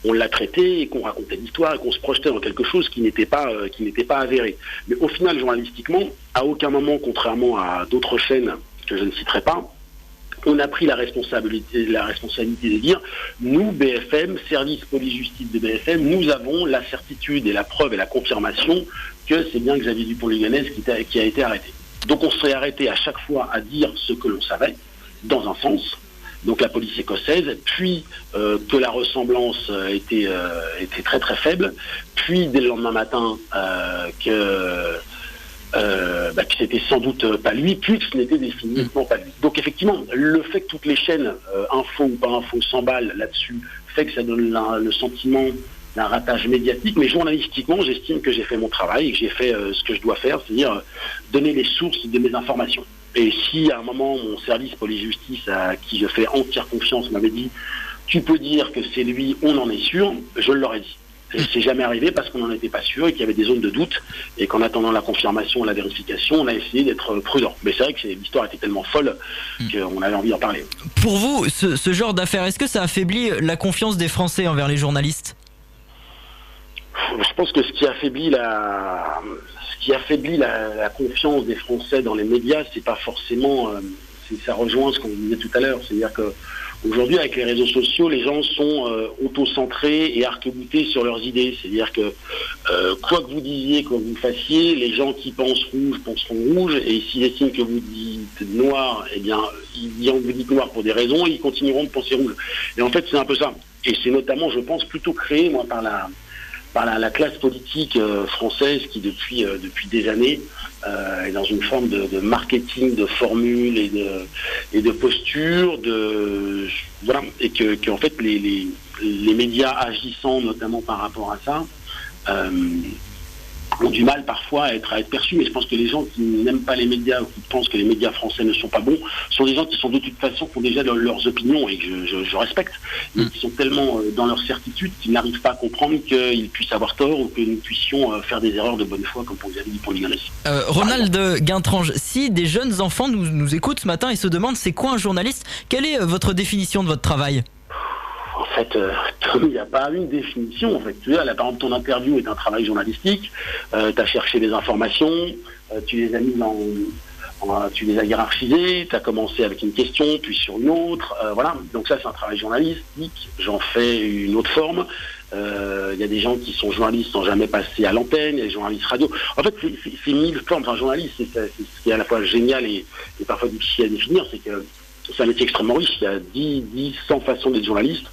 on l'a traité et qu'on racontait l'histoire et qu'on se projetait dans quelque chose qui n'était pas euh, qui n'était pas avéré. Mais au final, journalistiquement, à aucun moment, contrairement à d'autres chaînes que je ne citerai pas, on a pris la responsabilité, de dire, nous, BFM, service police-justice de BFM, nous avons la certitude et la preuve et la confirmation que c'est bien Xavier Dupont-Ligonnès qui, qui a été arrêté. Donc on serait arrêté à chaque fois à dire ce que l'on savait, dans un sens, donc la police écossaise, puis que la ressemblance était, était très très faible, puis dès le lendemain matin que euh, bah, que c'était sans doute pas lui, puis que ce n'était définitivement pas lui. Donc effectivement, le fait que toutes les chaînes, euh, info ou pas info, s'emballent là-dessus, fait que ça donne le sentiment d'un ratage médiatique, mais journalistiquement, j'estime que j'ai fait mon travail que j'ai fait euh, ce que je dois faire, c'est-à-dire donner les sources de mes informations. Et si à un moment mon service police-justice, à qui je fais entière confiance, m'avait dit tu peux dire que c'est lui, on en est sûr, je l'aurais dit. C'est jamais arrivé parce qu'on n'en était pas sûr et qu'il y avait des zones de doute et qu'en attendant la confirmation et la vérification, on a essayé d'être prudent. Mais c'est vrai que l'histoire était tellement folle hmm. qu'on avait envie d'en parler. Pour vous, ce, genre d'affaire, est-ce que ça affaiblit la confiance des Français envers les journalistes? Je pense que ce qui affaiblit la, ce qui affaiblit la, confiance des Français dans les médias, c'est pas forcément, euh, ça rejoint ce qu'on disait tout à l'heure, c'est-à-dire que Aujourd'hui, avec les réseaux sociaux, les gens sont euh, auto-centrés et arc-boutés sur leurs idées. C'est-à-dire que euh, quoi que vous disiez, quoi que vous fassiez, les gens qui pensent rouge penseront rouge, et s'ils estiment que vous dites noir, eh bien, ils vous dites noir pour des raisons, ils continueront de penser rouge. Et en fait, c'est un peu ça. Et c'est notamment, je pense, plutôt créé, moi, par la, par la, classe politique euh, française qui, depuis, depuis des années, euh, dans une forme de, marketing de formules et de, et de postures, de, voilà, et que, en fait les, les, les, médias agissant notamment par rapport à ça, euh, ont du mal parfois à être, à être perçus, mais je pense que les gens qui n'aiment pas les médias ou qui pensent que les médias français ne sont pas bons sont des gens qui sont de toute façon qui ont déjà leurs opinions et que je, respecte, mais qui sont tellement euh, dans leur certitude qu'ils n'arrivent pas à comprendre qu'ils puissent avoir tort ou que nous puissions euh, faire des erreurs de bonne foi, comme vous avez dit pour l'Ignalès. Euh, Ronald Guintrange, si des jeunes enfants nous, nous écoutent ce matin et se demandent c'est quoi un journaliste, quelle est votre définition de votre travail? En fait, euh, (laughs) il n'y a pas une définition. En fait, tu par exemple, ton interview est un travail journalistique. Euh, tu as cherché des informations, euh, tu les as tu les as hiérarchisées, tu as commencé avec une question, puis sur une autre. voilà. Donc ça, c'est un travail journalistique. J'en fais une autre forme. Il y a des gens qui sont journalistes sans jamais passer à l'antenne, il y a des journalistes radio. En fait, c'est mille formes d'un journaliste. C'est ce qui est à la fois génial et, et parfois difficile à définir, c'est que c'est un métier extrêmement riche. Il y a 10, 10, 100 façons d'être journaliste.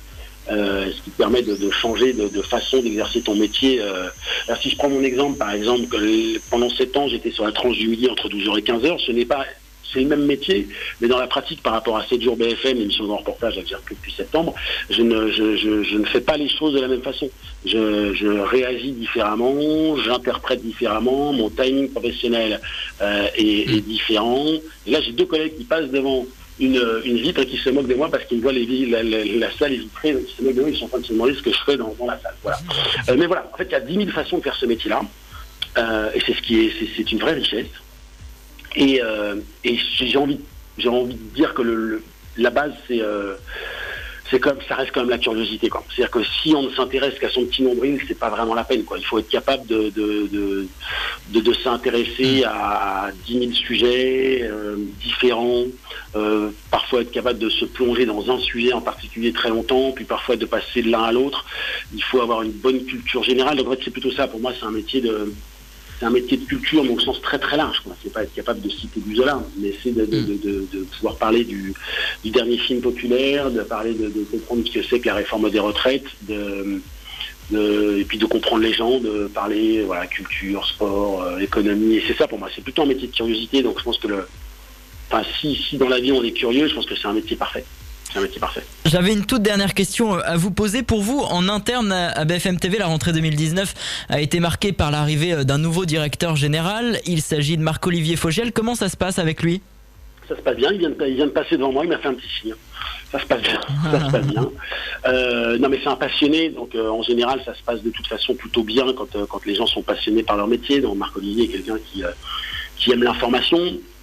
Euh, ce qui permet de, changer de, façon d'exercer ton métier. Euh. Alors, si je prends mon exemple, par exemple, que pendant 7 ans, j'étais sur la tranche du midi entre 12h et 15h, ce n'est pas c'est le même métier, mais dans la pratique, par rapport à 7 jours BFM, émission de reportage à dire que depuis septembre, je ne, je, je, ne fais pas les choses de la même façon. Je, je réagis différemment, j'interprète différemment, mon timing professionnel euh, est, est, différent. Et là, j'ai deux collègues qui passent devant une, une, vitre qui se moque de moi parce qu'ils voient les, la, la, salle est vitrée, donc ils se moquent de moi, ils sont en train de se demander ce que je fais dans, la salle. Voilà. Euh, mais voilà, en fait, il y a 10 000 façons de faire ce métier-là, euh, et c'est ce qui est, c'est une vraie richesse. Et, euh, et j'ai envie, j'ai envie de dire que la base, c'est c'est comme ça reste quand même la curiosité quoi. C'est-à-dire que si on ne s'intéresse qu'à son petit nombril, c'est pas vraiment la peine quoi. Il faut être capable de de, de, de, s'intéresser mm. à 10 000 sujets euh, différents, euh, parfois être capable de se plonger dans un sujet en particulier très longtemps, puis parfois de passer de l'un à l'autre. Il faut avoir une bonne culture générale. Donc en fait c'est plutôt ça. Pour moi c'est un métier de c'est un métier de culture, mais au sens très très large. C'est pas être capable de citer du Zola, mais c'est de, mm. pouvoir parler du, dernier film populaire, de parler de, comprendre ce que c'est que la réforme des retraites, et puis de comprendre les gens, de parler voilà culture, sport, euh, économie. Et c'est ça pour moi. C'est plutôt un métier de curiosité. Donc je pense que le, enfin, si, si dans la vie on est curieux, je pense que c'est un métier parfait c'est un métier parfait. J'avais une toute dernière question euh, à vous poser. Pour vous, en interne à BFM TV, la rentrée 2019 a été marquée par l'arrivée euh, d'un nouveau directeur général. Il s'agit de Marc-Olivier Fogel. Comment ça se passe avec lui? Ça se passe bien. Il vient, de, il vient de passer devant moi. Il m'a fait un petit signe. Ça se passe bien. (laughs) ça se passe bien. Euh, non, mais c'est un passionné. Donc, en général, ça se passe de toute façon plutôt bien quand, quand les gens sont passionnés par leur métier. Donc, Marc-Olivier est quelqu'un qui, qui aime l'information,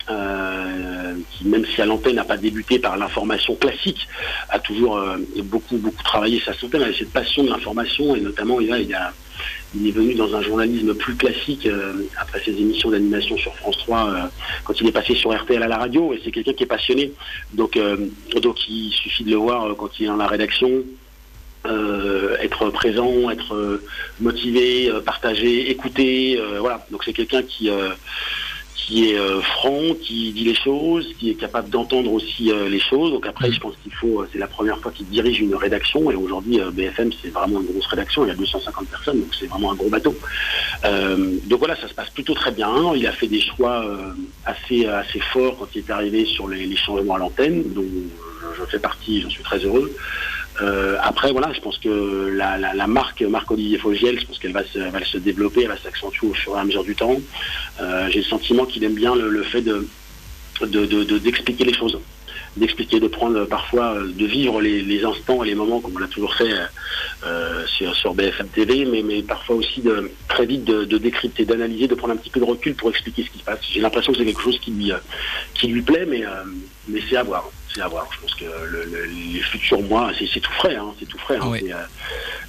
euh, qui même si à l'antenne n'a pas débuté par l'information classique, a toujours euh, beaucoup beaucoup travaillé sa antenne, avec cette passion de l'information et notamment il est venu dans un journalisme plus classique euh, après ses émissions d'animation sur France 3 quand il est passé sur RTL à la radio et c'est quelqu'un qui est passionné donc donc il suffit de le voir quand il est dans la rédaction être présent, être motivé, partager, écouter, voilà. Donc c'est quelqu'un qui qui est euh, franc, qui dit les choses, qui est capable d'entendre aussi euh, les choses. Donc après, je pense qu'il faut, euh, c'est la première fois qu'il dirige une rédaction et aujourd'hui euh, BFM c'est vraiment une grosse rédaction, il y a 250 personnes, donc c'est vraiment un gros bateau. Euh, donc voilà, ça se passe plutôt très bien. Il a fait des choix euh, assez assez forts quand il est arrivé sur les, les changements à l'antenne, dont je fais partie, j'en suis très heureux. Euh, après, voilà, je pense que la, marque, marque Olivier Fogiel, je pense qu'elle va se, développer, elle va s'accentuer au fur et à mesure du temps. Euh, J'ai le sentiment qu'il aime bien le, fait de d'expliquer de, les choses, d'expliquer, de prendre parfois, euh, de vivre les, instants et les moments comme on l'a toujours fait sur, BFM TV, mais, mais parfois aussi de très vite de, décrypter, d'analyser, de prendre un petit peu de recul pour expliquer ce qui se passe. J'ai l'impression que c'est quelque chose qui lui, qui lui plaît, mais, mais c'est à voir. C'est à voir. Je pense que le, le, les futurs mois, c'est c'est tout frais, hein, c'est tout frais. hein. Oui. Euh,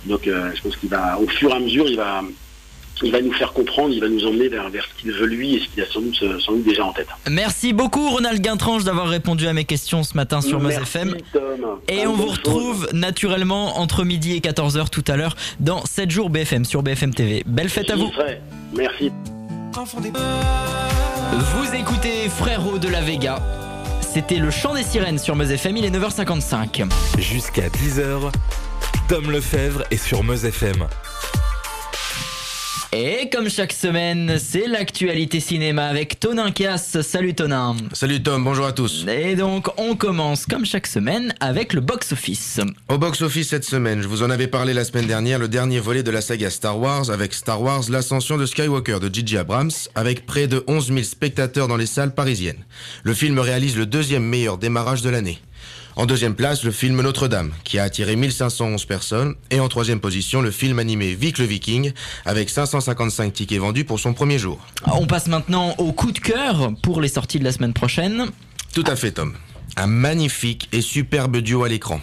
donc euh, je pense qu'il va, au fur et à mesure, il va, il va nous faire comprendre, il va nous emmener vers, vers ce qu'il veut lui et ce qu'il a sans doute, sans doute déjà en tête. Merci beaucoup Ronald Guintranche d'avoir répondu à mes questions ce matin sur Meuse FM. Tom. Et on vous retrouve naturellement entre midi et 14h tout à l'heure dans 7 jours BFM sur BFM TV. Belle fête à vous. Merci. Vous écoutez Frérot de la Vega. C'était le chant des sirènes sur Meuse FM, il est 9h55. Jusqu'à 10h, Tom Lefebvre est sur Meuse FM. Et comme chaque semaine, c'est l'actualité cinéma avec Tonin Cass. Salut Tonin. Salut Tom, bonjour à tous. Et donc, on commence comme chaque semaine avec le box-office. Au box-office cette semaine, je vous en avais parlé la semaine dernière, le dernier volet de la saga Star Wars avec Star Wars L'ascension de Skywalker de J.J. Abrams avec près de 11 000 spectateurs dans les salles parisiennes. Le film réalise le deuxième meilleur démarrage de l'année. En deuxième place, le film Notre-Dame, qui a attiré 1511 personnes. Et en troisième position, le film animé Vic le Viking, avec 555 tickets vendus pour son premier jour. On passe maintenant au coup de cœur pour les sorties de la semaine prochaine. Tout à fait, Tom. Un magnifique et superbe duo à l'écran.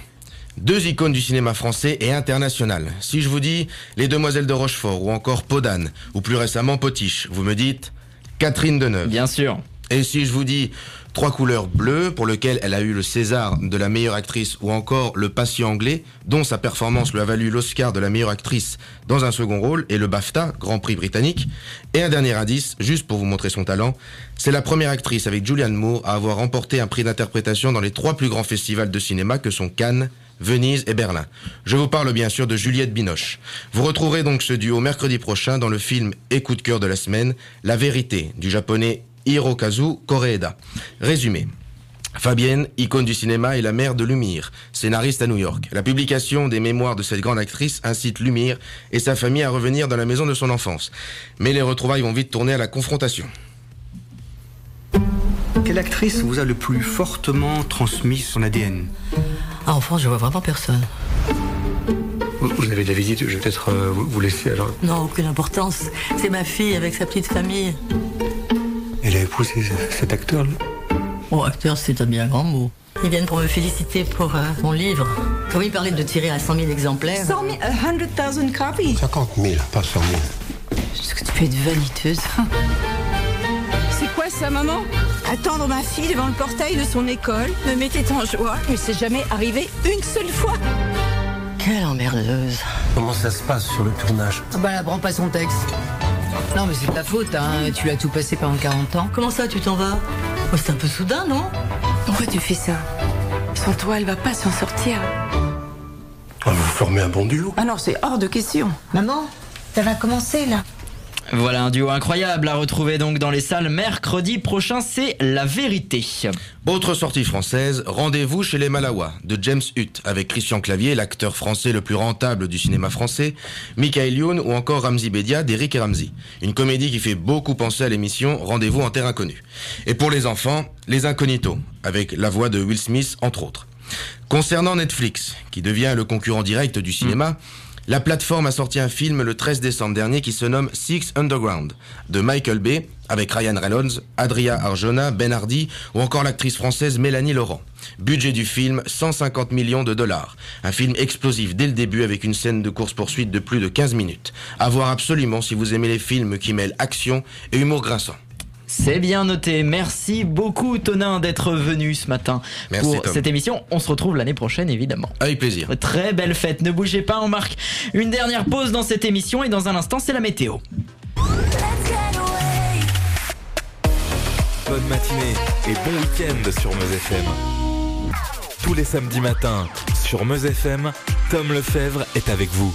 Deux icônes du cinéma français et international. Si je vous dis Les Demoiselles de Rochefort ou encore Podane, ou plus récemment Potiche, vous me dites Catherine Deneuve. Bien sûr. Et si je vous dis Trois couleurs bleues, pour lequel elle a eu le César de la meilleure actrice ou encore le Patient anglais, dont sa performance lui a valu l'Oscar de la meilleure actrice dans un second rôle et le BAFTA, Grand Prix britannique. Et un dernier indice, juste pour vous montrer son talent, c'est la première actrice avec Julianne Moore à avoir remporté un prix d'interprétation dans les trois plus grands festivals de cinéma que sont Cannes, Venise et Berlin. Je vous parle bien sûr de Juliette Binoche. Vous retrouverez donc ce duo mercredi prochain dans le film et coup de cœur de la semaine, La vérité, du japonais Hirokazu Koreeda. Résumé. Fabienne, icône du cinéma, est la mère de Lumire, scénariste à New York. La publication des mémoires de cette grande actrice incite Lumire et sa famille à revenir dans la maison de son enfance. Mais les retrouvailles vont vite tourner à la confrontation. Quelle actrice vous a le plus fortement transmis son ADN Ah, en France, je vois vraiment personne. vous, vous avez de la visite, je vais peut-être euh, vous, vous laisser alors. Non, aucune importance. C'est ma fille avec sa petite famille. Elle a épousé cet acteur là Bon, acteur, c'est un bien grand mot. Ils viennent pour me féliciter pour euh, mon livre. Comme ils parlaient de tirer à 100 000 exemplaires. 100 000, 100 000 copies. 50 000, pas 100 000. Est-ce que tu peux être vaniteuse (laughs) C'est quoi ça, maman? Attendre ma fille devant le portail de son école me mettait en joie, mais c'est jamais arrivé une seule fois. Quelle emmerdeuse. Comment ça se passe sur le tournage? Ah bah, elle apprend pas son texte. Non, mais c'est de ta faute, hein. Tu l'as tout passé pendant 40 ans. Comment ça, tu t'en vas? Oh, C'est un peu soudain, non? Pourquoi tu fais ça? Sans toi, elle va pas s'en sortir. Ah, Vous formez un bon duo Ah non, c'est hors de question. Maman, ça va commencer là. Voilà un duo incroyable à retrouver donc dans les salles mercredi prochain, c'est La Vérité. Autre sortie française, Rendez-vous chez les Malawa de James Hutt avec Christian Clavier, l'acteur français le plus rentable du cinéma français, Michael Youn ou encore Ramzi Bedia d'Eric et Ramzi. Une comédie qui fait beaucoup penser à l'émission Rendez-vous en terre inconnue. Et pour les enfants, Les Incognitos avec la voix de Will Smith entre autres. Concernant Netflix, qui devient le concurrent direct du cinéma, la plateforme a sorti un film le 13 décembre dernier qui se nomme Six Underground de Michael Bay avec Ryan Reynolds, Adria Arjona, Ben Hardy ou encore l'actrice française Mélanie Laurent. Budget du film 150 millions de dollars. Un film explosif dès le début avec une scène de course-poursuite de plus de 15 minutes. À voir absolument si vous aimez les films qui mêlent action et humour grinçant. C'est bien noté. Merci beaucoup, Tonin, d'être venu ce matin Merci, pour Tom. cette émission. On se retrouve l'année prochaine, évidemment. Avec plaisir. Très belle fête. Ne bougez pas, on marque une dernière pause dans cette émission et dans un instant, c'est la météo. bonne matinée et bon week-end sur Meuse FM. Tous les samedis matins sur Meuse FM, Tom Lefebvre est avec vous.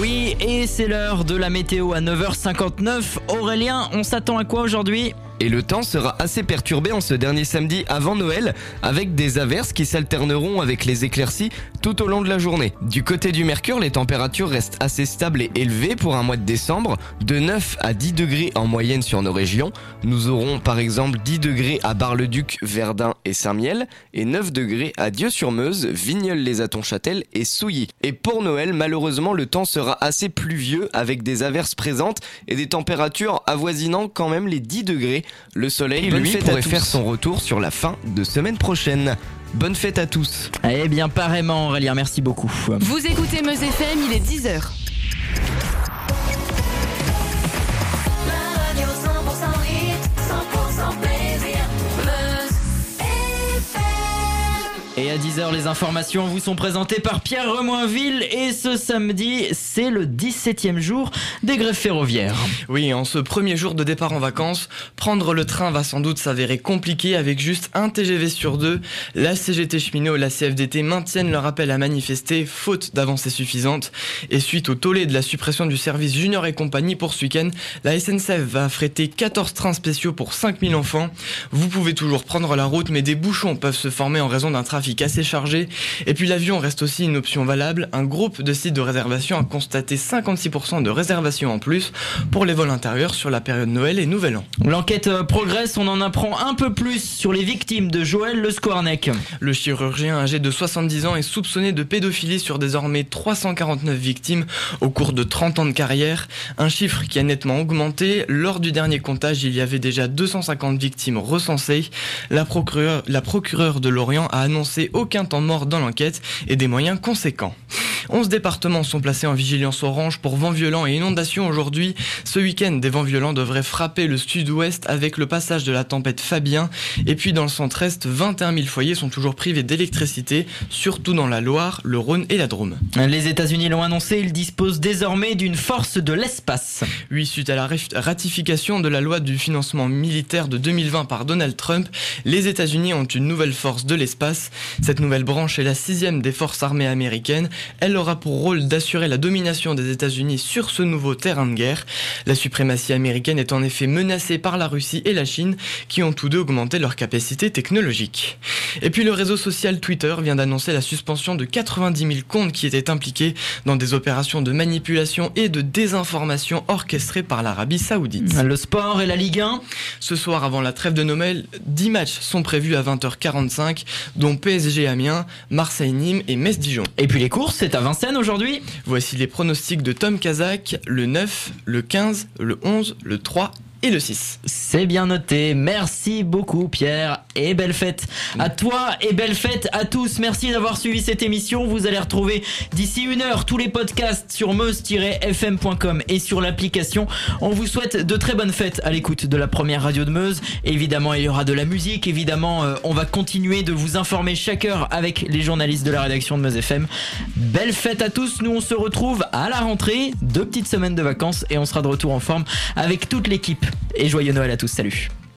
Oui, et c'est l'heure de la météo à 9h59. Aurélien, on s'attend à quoi aujourd'hui? Et le temps sera assez perturbé en ce dernier samedi avant Noël, avec des averses qui s'alterneront avec les éclaircies tout au long de la journée. Du côté du Mercure, les températures restent assez stables et élevées pour un mois de décembre, de 9 à 10 degrés en moyenne sur nos régions. Nous aurons par exemple 10 degrés à Bar-le-Duc, Verdun et Saint-Miel, et 9 degrés à Dieu-sur-Meuse, Vigneulles-les-Atons-Châtel et Souilly. Et pour Noël, malheureusement, le temps sera assez pluvieux avec des averses présentes et des températures avoisinant quand même les 10 degrés. Le soleil, Bonne lui, fête à pourrait tous. faire son retour sur la fin de semaine prochaine. Bonne fête à tous. Eh bien, pareillement, Aurélien, merci beaucoup. Vous écoutez Meuse FM, il est 10h. Et à 10h, les informations vous sont présentées par Pierre Remoinville. Et ce samedi, c'est le 17e jour des grèves ferroviaires. Oui, en ce premier jour de départ en vacances, prendre le train va sans doute s'avérer compliqué avec juste un TGV sur deux. La CGT cheminot et la CFDT maintiennent leur appel à manifester, faute d'avancées suffisantes. Et suite au tollé de la suppression du service Junior et compagnie pour ce week-end, la SNCF va affréter 14 trains spéciaux pour 5000 enfants. Vous pouvez toujours prendre la route, mais des bouchons peuvent se former en raison d'un trafic assez chargé. Et puis l'avion reste aussi une option valable. Un groupe de sites de réservation a constaté 56% de réservations en plus pour les vols intérieurs sur la période Noël et Nouvel An. L'enquête euh, progresse, on en apprend un peu plus sur les victimes de Joël Le Squarneck. Le chirurgien âgé de 70 ans est soupçonné de pédophilie sur désormais 349 victimes au cours de 30 ans de carrière, un chiffre qui a nettement augmenté. Lors du dernier comptage, il y avait déjà 250 victimes recensées. La procureure, la procureure de Lorient a annoncé aucun temps mort dans l'enquête et des moyens conséquents. 11 départements sont placés en vigilance orange pour vents violents et inondations aujourd'hui. Ce week-end, des vents violents devraient frapper le sud-ouest avec le passage de la tempête Fabien. Et puis dans le centre-est, 21 000 foyers sont toujours privés d'électricité, surtout dans la Loire, le Rhône et la Drôme. Les États-Unis l'ont annoncé, ils disposent désormais d'une force de l'espace. Oui, suite à la ratification de la loi du financement militaire de 2020 par Donald Trump, les États-Unis ont une nouvelle force de l'espace. Cette nouvelle branche est la sixième des forces armées américaines. Elle aura pour rôle d'assurer la domination des États-Unis sur ce nouveau terrain de guerre. La suprématie américaine est en effet menacée par la Russie et la Chine, qui ont tous deux augmenté leur capacité technologique. Et puis le réseau social Twitter vient d'annoncer la suspension de 90 000 comptes qui étaient impliqués dans des opérations de manipulation et de désinformation orchestrées par l'Arabie Saoudite. Le sport et la Ligue 1 Ce soir, avant la trêve de Noël, 10 matchs sont prévus à 20h45, dont PSG Amiens, Marseille-Nîmes et Metz-Dijon. Et puis les courses, c'est à Vincennes aujourd'hui Voici les pronostics de Tom Kazak, le 9, le 15, le 11, le 3 et le 6. C'est bien noté. Merci beaucoup, Pierre. Et belle fête à toi et belle fête à tous. Merci d'avoir suivi cette émission. Vous allez retrouver d'ici une heure tous les podcasts sur meuse-fm.com et sur l'application. On vous souhaite de très bonnes fêtes à l'écoute de la première radio de Meuse. Évidemment, il y aura de la musique. Évidemment, euh, on va continuer de vous informer chaque heure avec les journalistes de la rédaction de Meuse FM. Belle fête à tous. Nous, on se retrouve à la rentrée. Deux petites semaines de vacances et on sera de retour en forme avec toute l'équipe. Et joyeux Noël à tous. Salut.